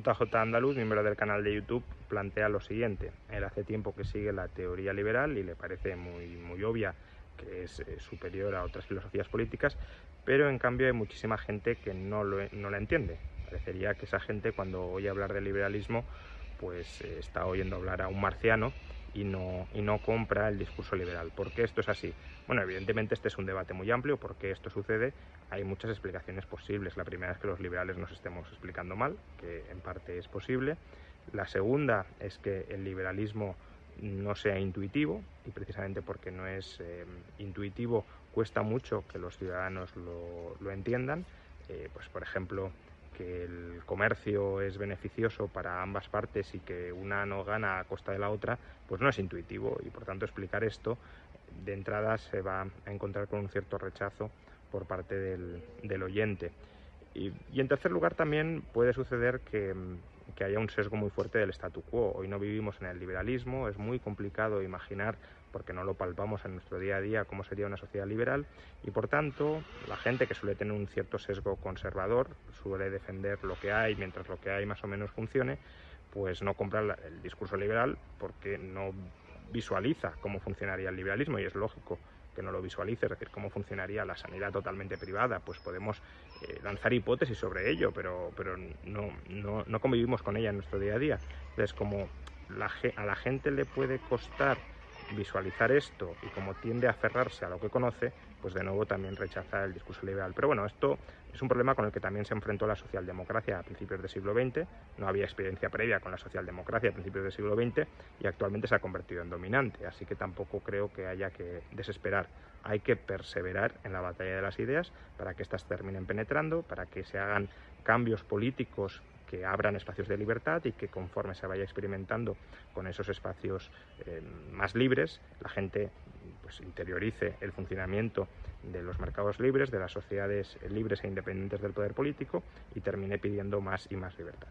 JJ Andaluz, miembro del canal de YouTube, plantea lo siguiente. Él hace tiempo que sigue la teoría liberal y le parece muy, muy obvia que es eh, superior a otras filosofías políticas, pero en cambio hay muchísima gente que no, lo, no la entiende. Parecería que esa gente cuando oye hablar de liberalismo pues eh, está oyendo hablar a un marciano y no, compra el discurso liberal. ¿Por qué esto es así? Bueno, evidentemente este es un debate muy amplio. ¿Por qué esto sucede? Hay muchas explicaciones posibles. La primera es que los liberales nos estemos explicando mal, que en parte es posible. La segunda es que el liberalismo no sea intuitivo y precisamente porque no es eh, intuitivo cuesta mucho que los ciudadanos lo, lo entiendan. Eh, pues por ejemplo, que el comercio es beneficioso para ambas partes y que una no gana a costa de la otra, pues no es intuitivo y por tanto explicar esto de entrada se va a encontrar con un cierto rechazo por parte del, oyente. Y, en tercer lugar también puede suceder que, que haya un sesgo muy fuerte del statu quo. Hoy no vivimos en el liberalismo, es muy complicado imaginar porque no lo palpamos en nuestro día a día cómo sería una sociedad liberal y por tanto la gente que suele tener un cierto sesgo conservador suele defender lo que hay mientras lo que hay más o menos funcione pues no compra el discurso liberal porque no visualiza cómo funcionaría el liberalismo y es lógico que no lo visualice, es decir, cómo funcionaría la sanidad totalmente privada, pues podemos eh, lanzar hipótesis sobre ello, pero, pero no, no, no, convivimos con ella en nuestro día a día. Entonces, como a la gente le puede costar visualizar esto y como tiende a aferrarse a lo que conoce, pues de nuevo también rechaza el discurso liberal. Pero bueno, esto es un problema con el que también se enfrentó la socialdemocracia a principios del siglo XX. No había experiencia previa con la socialdemocracia a principios del siglo XX y actualmente se ha convertido en dominante. Así que tampoco creo que haya que desesperar. Hay que perseverar en la batalla de las ideas para que éstas terminen penetrando, para que se hagan cambios políticos que abran espacios de libertad y que conforme se vaya experimentando con esos espacios eh, más libres, la gente pues, interiorice el funcionamiento de los mercados libres, de las sociedades libres e independientes del poder político y termine pidiendo más y más libertad.